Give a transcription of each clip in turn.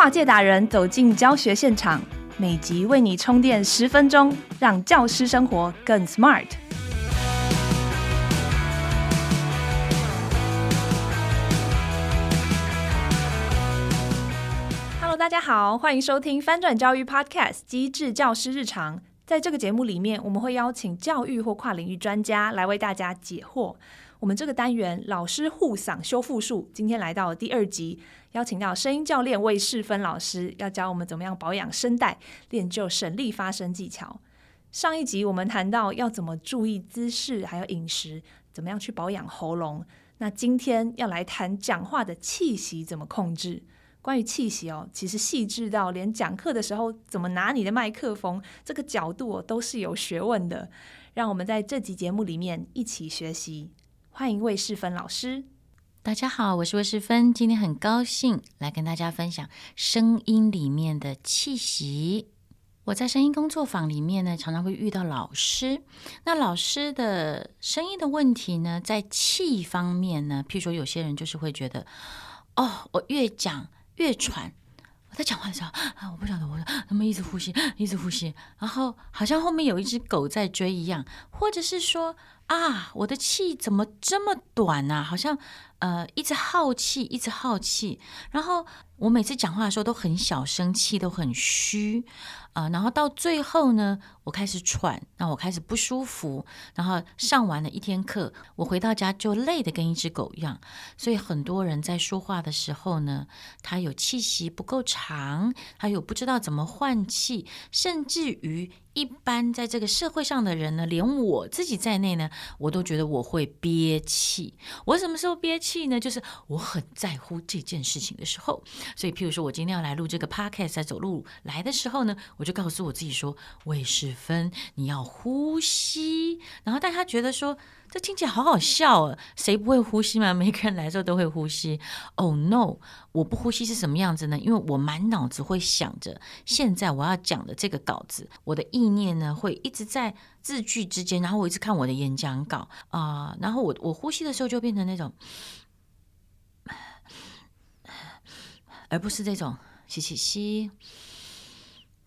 跨界达人走进教学现场，每集为你充电十分钟，让教师生活更 smart。Hello，大家好，欢迎收听翻转教育 Podcast《机智教师日常》。在这个节目里面，我们会邀请教育或跨领域专家来为大家解惑。我们这个单元“老师护嗓修复术”今天来到第二集。邀请到声音教练魏世芬老师，要教我们怎么样保养声带，练就省力发声技巧。上一集我们谈到要怎么注意姿势，还有饮食，怎么样去保养喉咙。那今天要来谈讲话的气息怎么控制。关于气息哦，其实细致到连讲课的时候怎么拿你的麦克风，这个角度哦都是有学问的。让我们在这集节目里面一起学习。欢迎魏世芬老师。大家好，我是魏世芬，今天很高兴来跟大家分享声音里面的气息。我在声音工作坊里面呢，常常会遇到老师。那老师的声音的问题呢，在气方面呢，譬如说有些人就是会觉得，哦，我越讲越喘。我在讲话的时候啊，我不晓得我能不能一直呼吸，一直呼吸，然后好像后面有一只狗在追一样，或者是说。啊，我的气怎么这么短啊？好像呃，一直耗气，一直耗气。然后我每次讲话的时候都很小声，气都很虚啊，然后到最后呢，我开始喘，那我开始不舒服。然后上完了一天课，我回到家就累得跟一只狗一样。所以很多人在说话的时候呢，他有气息不够长，他有不知道怎么换气，甚至于。一般在这个社会上的人呢，连我自己在内呢，我都觉得我会憋气。我什么时候憋气呢？就是我很在乎这件事情的时候。所以，譬如说我今天要来录这个 podcast，在走路来的时候呢，我就告诉我自己说：“魏世芬，你要呼吸。”然后但他觉得说。这听起来好好笑啊！谁不会呼吸吗？每个人来的时候都会呼吸。Oh no！我不呼吸是什么样子呢？因为我满脑子会想着现在我要讲的这个稿子，我的意念呢会一直在字句之间，然后我一直看我的演讲稿啊、然后我我呼吸的时候就变成那种，而不是这种吸气吸，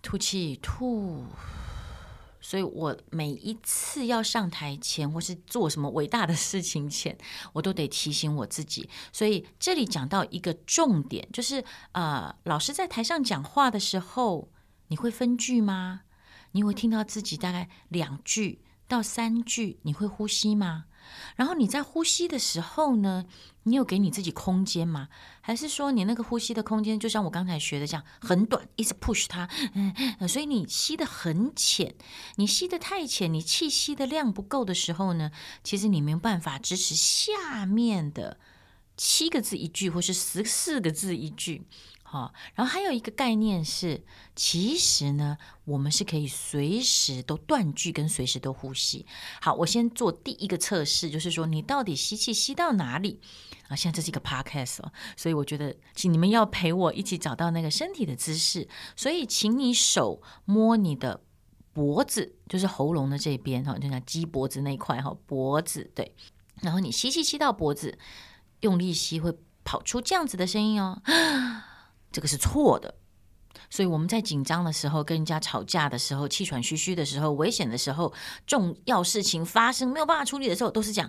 吐气吐。所以我每一次要上台前，或是做什么伟大的事情前，我都得提醒我自己。所以这里讲到一个重点，就是呃，老师在台上讲话的时候，你会分句吗？你会听到自己大概两句到三句，你会呼吸吗？然后你在呼吸的时候呢，你有给你自己空间吗？还是说你那个呼吸的空间就像我刚才学的这样很短，一直 push 它，嗯，所以你吸得很浅，你吸得太浅，你气息的量不够的时候呢，其实你没有办法支持下面的七个字一句，或是十四个字一句。好，然后还有一个概念是，其实呢，我们是可以随时都断句，跟随时都呼吸。好，我先做第一个测试，就是说你到底吸气吸到哪里啊？现在这是一个 podcast，所以我觉得，请你们要陪我一起找到那个身体的姿势。所以，请你手摸你的脖子，就是喉咙的这边哈，就像鸡脖子那块哈，脖子对。然后你吸气吸到脖子，用力吸会跑出这样子的声音哦。这个是错的，所以我们在紧张的时候、跟人家吵架的时候、气喘吁吁的时候、危险的时候、重要事情发生没有办法处理的时候，都是讲，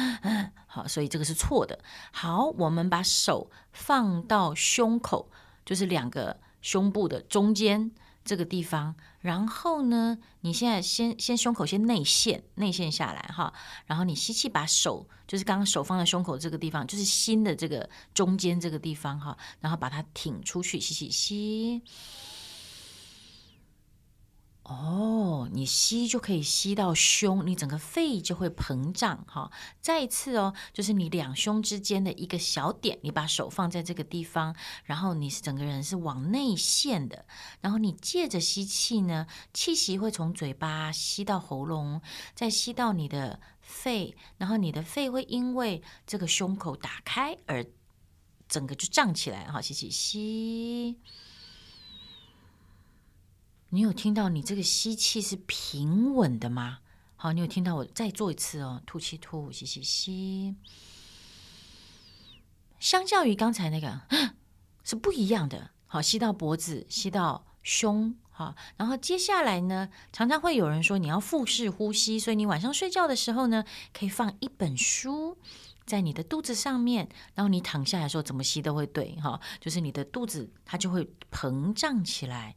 好，所以这个是错的。好，我们把手放到胸口，就是两个胸部的中间。这个地方，然后呢，你现在先先胸口先内陷，内陷下来哈，然后你吸气，把手就是刚刚手放在胸口这个地方，就是心的这个中间这个地方哈，然后把它挺出去，吸气吸。哦，你吸就可以吸到胸，你整个肺就会膨胀哈。再一次哦，就是你两胸之间的一个小点，你把手放在这个地方，然后你是整个人是往内陷的，然后你借着吸气呢，气息会从嘴巴吸到喉咙，再吸到你的肺，然后你的肺会因为这个胸口打开而整个就胀起来哈。吸气吸。你有听到你这个吸气是平稳的吗？好，你有听到我再做一次哦，吐气吐，吸吸吸。相较于刚才那个是不一样的。好，吸到脖子，吸到胸，好，然后接下来呢，常常会有人说你要腹式呼吸，所以你晚上睡觉的时候呢，可以放一本书在你的肚子上面，然后你躺下来的时候怎么吸都会对，哈，就是你的肚子它就会膨胀起来，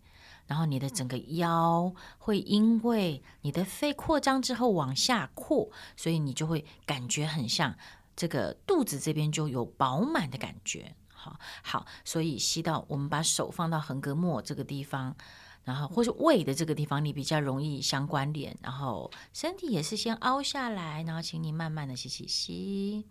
然后你的整个腰会因为你的肺扩张之后往下扩，所以你就会感觉很像这个肚子这边就有饱满的感觉。好，好，所以吸到，我们把手放到横膈膜这个地方，然后或是胃的这个地方，你比较容易相关联。然后身体也是先凹下来，然后请你慢慢的吸吸吸。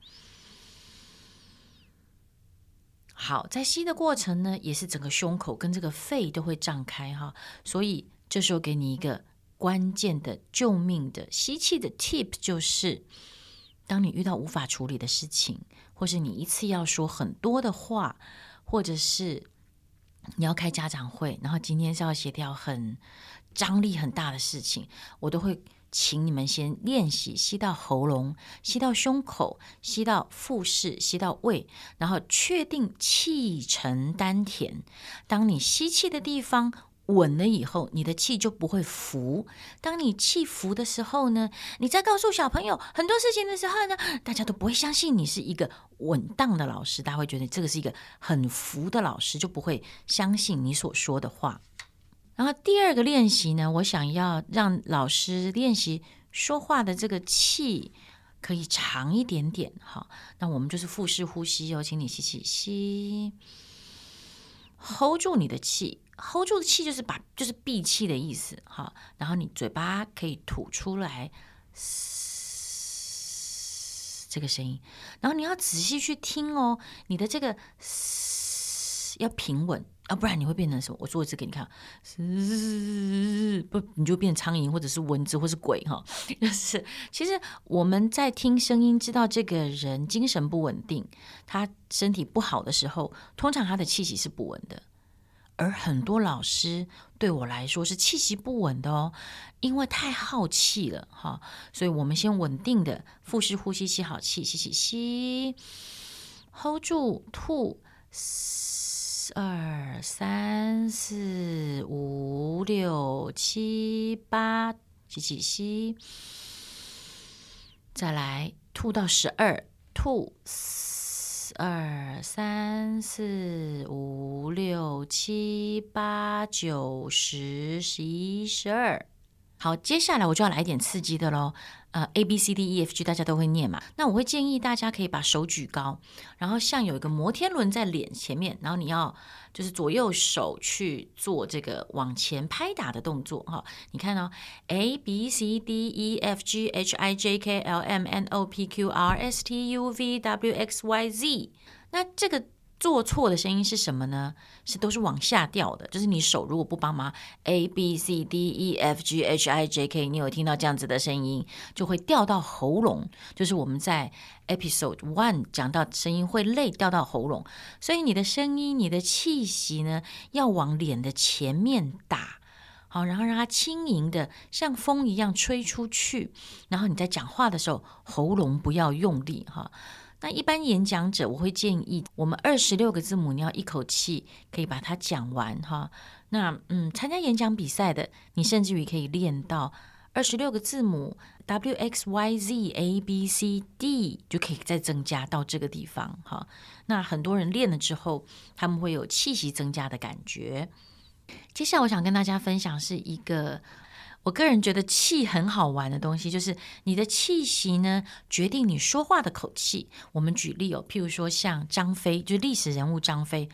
好，在吸的过程呢，也是整个胸口跟这个肺都会张开哈。所以这时候给你一个关键的救命的吸气的 tip，就是当你遇到无法处理的事情。或是你一次要说很多的话，或者是你要开家长会，然后今天是要协调很张力很大的事情，我都会请你们先练习吸到喉咙，吸到胸口，吸到腹式，吸到胃，然后确定气沉丹田。当你吸气的地方稳了以后，你的气就不会浮。当你气浮的时候呢，你在告诉小朋友很多事情的时候呢，大家都不会相信你是一个稳当的老师，大家会觉得这个是一个很浮的老师，就不会相信你所说的话。然后第二个练习呢，我想要让老师练习说话的这个气可以长一点点。哈，那我们就是腹式呼吸哦，请你吸气，吸，hold 住你的气。hold 住的气就是把就是闭气的意思哈，然后你嘴巴可以吐出来，这个声音，然后你要仔细去听哦，你的这个嘶要平稳，啊不然你会变成什么？我做一次给你看，不你就变苍蝇或者是蚊子或是鬼哈，就是其实我们在听声音，知道这个人精神不稳定，他身体不好的时候，通常他的气息是不稳的。而很多老师对我来说是气息不稳的哦，因为太耗气了哈，所以我们先稳定的腹式呼吸，吸好气，吸气吸，hold 住吐，二三四五六七八，吸气吸，再来吐到十二，吐。二三四五六七八九十十一十二，好，接下来我就要来一点刺激的喽。呃，A B C D E F G 大家都会念嘛，那我会建议大家可以把手举高，然后像有一个摩天轮在脸前面，然后你要就是左右手去做这个往前拍打的动作哈。你看哦，A B C D E F G H I J K L M N O P Q R S T U V W X Y Z，那这个。做错的声音是什么呢？是都是往下掉的，就是你手如果不帮忙，A B C D E F G H I J K，你有听到这样子的声音，就会掉到喉咙。就是我们在 Episode One 讲到声音会累掉到喉咙，所以你的声音、你的气息呢，要往脸的前面打，好，然后让它轻盈的像风一样吹出去。然后你在讲话的时候，喉咙不要用力，哈。那一般演讲者，我会建议我们二十六个字母，你要一口气可以把它讲完哈。那嗯，参加演讲比赛的，你甚至于可以练到二十六个字母 W X Y Z A B C D，就可以再增加到这个地方哈。那很多人练了之后，他们会有气息增加的感觉。接下来我想跟大家分享是一个。我个人觉得气很好玩的东西，就是你的气息呢，决定你说话的口气。我们举例哦，譬如说像张飞，就历史人物张飞，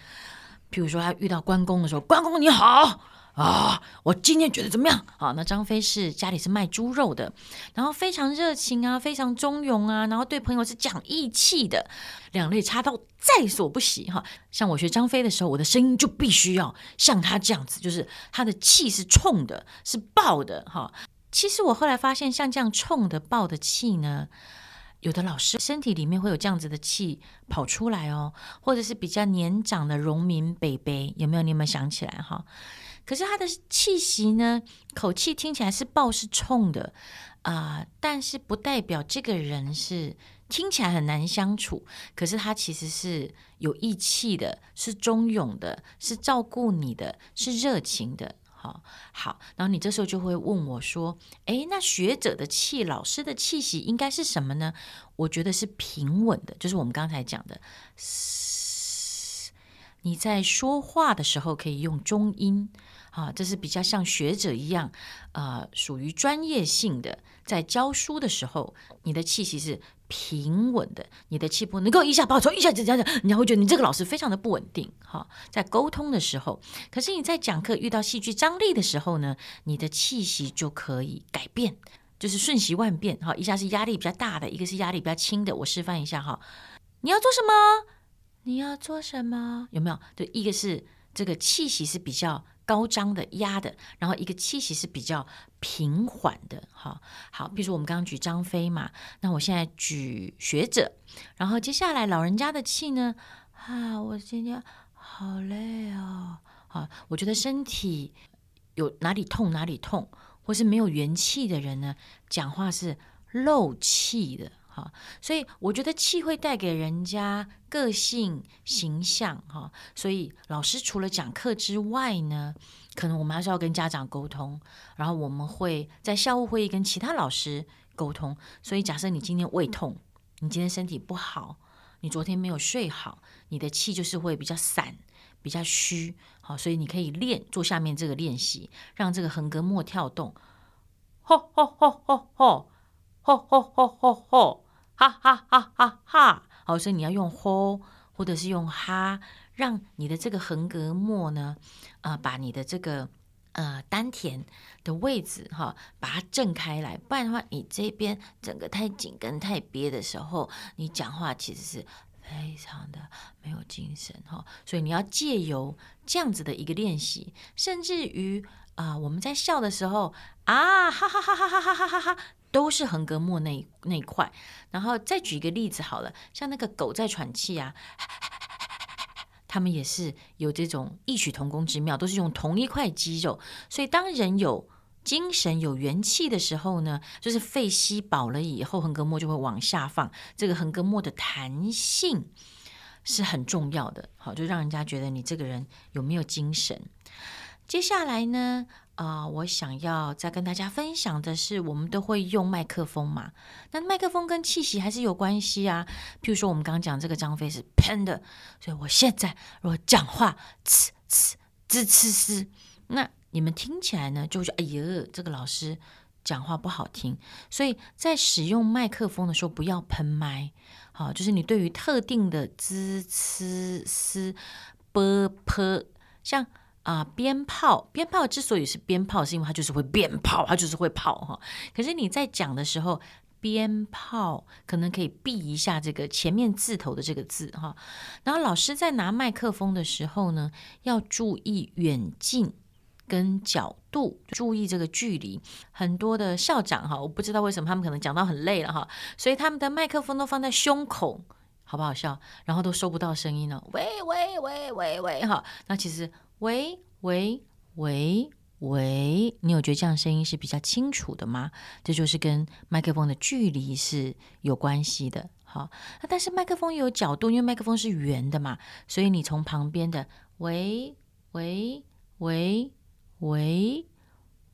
譬如说他遇到关公的时候，关公你好。啊，我今天觉得怎么样？啊，那张飞是家里是卖猪肉的，然后非常热情啊，非常忠勇啊，然后对朋友是讲义气的，两肋插刀在所不惜哈。像我学张飞的时候，我的声音就必须要像他这样子，就是他的气是冲的，是爆的哈。其实我后来发现，像这样冲的爆的气呢，有的老师身体里面会有这样子的气跑出来哦，或者是比较年长的荣民北北，有没有？你有没有想起来哈？可是他的气息呢，口气听起来是爆是冲的啊，但是不代表这个人是听起来很难相处，可是他其实是有义气的，是忠勇的，是照顾你的，是热情的。好，好，然后你这时候就会问我说：“诶，那学者的气，老师的气息应该是什么呢？”我觉得是平稳的，就是我们刚才讲的，你在说话的时候可以用中音，啊，这是比较像学者一样，呃，属于专业性的，在教书的时候，你的气息是。平稳的，你的气波能够一下爆冲，一下子这样，你还会觉得你这个老师非常的不稳定哈。在沟通的时候，可是你在讲课遇到戏剧张力的时候呢，你的气息就可以改变，就是瞬息万变哈。一下是压力比较大的，一个是压力比较轻的。我示范一下哈，你要做什么？你要做什么？有没有？对，一个是这个气息是比较。高张的压的，然后一个气息是比较平缓的，哈，好，比如说我们刚刚举张飞嘛，那我现在举学者，然后接下来老人家的气呢，啊，我今天好累哦，好，我觉得身体有哪里痛哪里痛，或是没有元气的人呢，讲话是漏气的。好，所以我觉得气会带给人家个性、形象，哈。所以老师除了讲课之外呢，可能我们还是要跟家长沟通，然后我们会在校务会议跟其他老师沟通。所以假设你今天胃痛，你今天身体不好，你昨天没有睡好，你的气就是会比较散、比较虚。好，所以你可以练做下面这个练习，让这个横膈膜跳动。吼吼吼吼吼。吼吼吼吼吼，哈哈哈哈哈！好，所以你要用吼，或者是用哈，让你的这个横膈膜呢，啊、呃，把你的这个呃丹田的位置哈、哦，把它震开来。不然的话，你这边整个太紧跟太憋的时候，你讲话其实是非常的没有精神哈、哦。所以你要借由这样子的一个练习，甚至于啊、我们在笑的时候啊，哈哈哈哈哈哈哈哈哈。都是横膈膜那那一块，然后再举一个例子好了，像那个狗在喘气啊，他们也是有这种异曲同工之妙，都是用同一块肌肉。所以当人有精神、有元气的时候呢，就是肺吸饱了以后，横膈膜就会往下放。这个横膈膜的弹性是很重要的，好，就让人家觉得你这个人有没有精神。接下来呢？啊、我想要再跟大家分享的是，我们都会用麦克风嘛。那麦克风跟气息还是有关系啊。譬如说，我们刚刚讲这个张飞是喷的，所以我现在如果讲话呲呲呲呲呲，那你们听起来呢，就会觉得哎呀，这个老师讲话不好听。所以在使用麦克风的时候，不要喷麦。好，就是你对于特定的滋呲嘶啵泼，像。啊，鞭炮，鞭炮之所以是鞭炮，是因为它就是会鞭炮，它就是会炮哈。可是你在讲的时候，鞭炮可能可以避一下这个前面字头的这个字哈。然后老师在拿麦克风的时候呢，要注意远近跟角度，注意这个距离。很多的校长哈，我不知道为什么他们可能讲到很累了哈，所以他们的麦克风都放在胸口，好不好笑？然后都收不到声音了，喂喂喂喂喂哈。那其实。喂喂喂喂，你有觉得这样声音是比较清楚的吗？这就是跟麦克风的距离是有关系的。好，那但是麦克风有角度，因为麦克风是圆的嘛，所以你从旁边的喂喂喂喂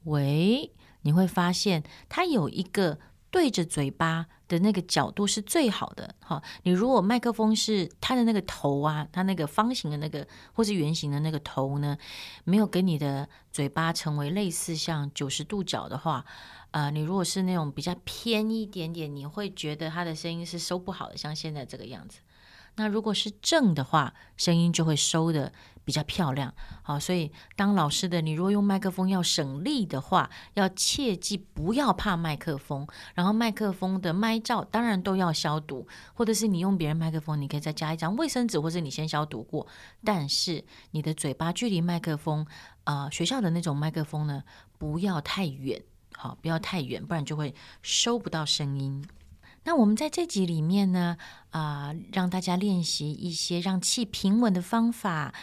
喂，你会发现它有一个对着嘴巴的那个角度是最好的，哈。你如果麦克风是它的那个头啊，它那个方形的那个或是圆形的那个头呢，没有跟你的嘴巴成为类似像九十度角的话，呃，你如果是那种比较偏一点点，你会觉得它的声音是收不好的，像现在这个样子。那如果是正的话，声音就会收的比较漂亮。好，所以当老师的你，如果用麦克风要省力的话，要切记不要怕麦克风。然后麦克风的麦罩当然都要消毒，或者是你用别人麦克风，你可以再加一张卫生纸，或者你先消毒过。但是你的嘴巴距离麦克风，啊、学校的那种麦克风呢，不要太远，好，不要太远，不然就会收不到声音。那我们在这集里面呢，啊、让大家练习一些让气平稳的方法，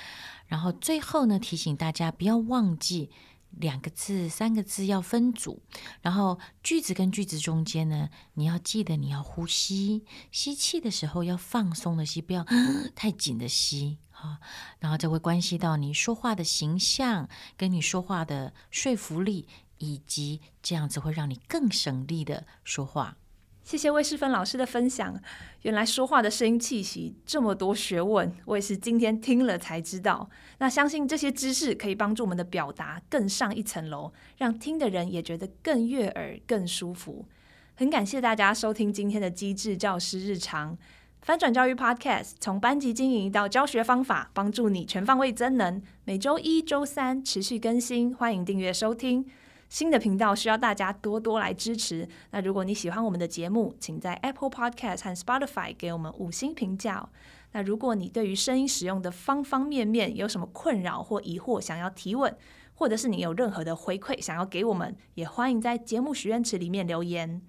然后最后呢，提醒大家不要忘记两个字、三个字要分组，然后句子跟句子中间呢，你要记得你要呼吸，吸气的时候要放松的吸，不要太紧的吸，哈。然后这会关系到你说话的形象，跟你说话的说服力，以及这样子会让你更省力的说话。谢谢魏世芬老师的分享。原来说话的声音气息这么多学问，我也是今天听了才知道。那相信这些知识可以帮助我们的表达更上一层楼，让听的人也觉得更悦耳、更舒服。很感谢大家收听今天的机智教师日常翻转教育 Podcast，从班级经营到教学方法，帮助你全方位增能。每周一、周三持续更新，欢迎订阅收听。新的频道需要大家多多来支持。那如果你喜欢我们的节目，请在 Apple Podcast 和 Spotify 给我们五星评价。那如果你对于声音使用的方方面面有什么困扰或疑惑，想要提问，或者是你有任何的回馈想要给我们，也欢迎在节目许愿池里面留言。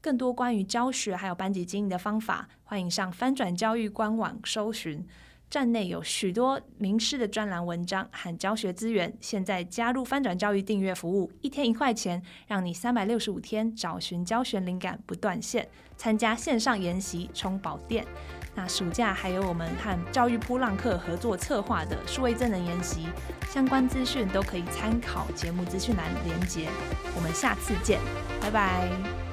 更多关于教学还有班级经营的方法，欢迎上翻转教育官网搜寻。站内有许多名师的专栏文章和教学资源。现在加入翻转教育订阅服务，一天一块钱，让你三百六十五天找寻教学灵感不断线。参加线上研习充宝电。那暑假还有我们和教育噗浪客合作策划的数位增能研习，相关资讯都可以参考节目资讯栏连结。我们下次见，拜拜。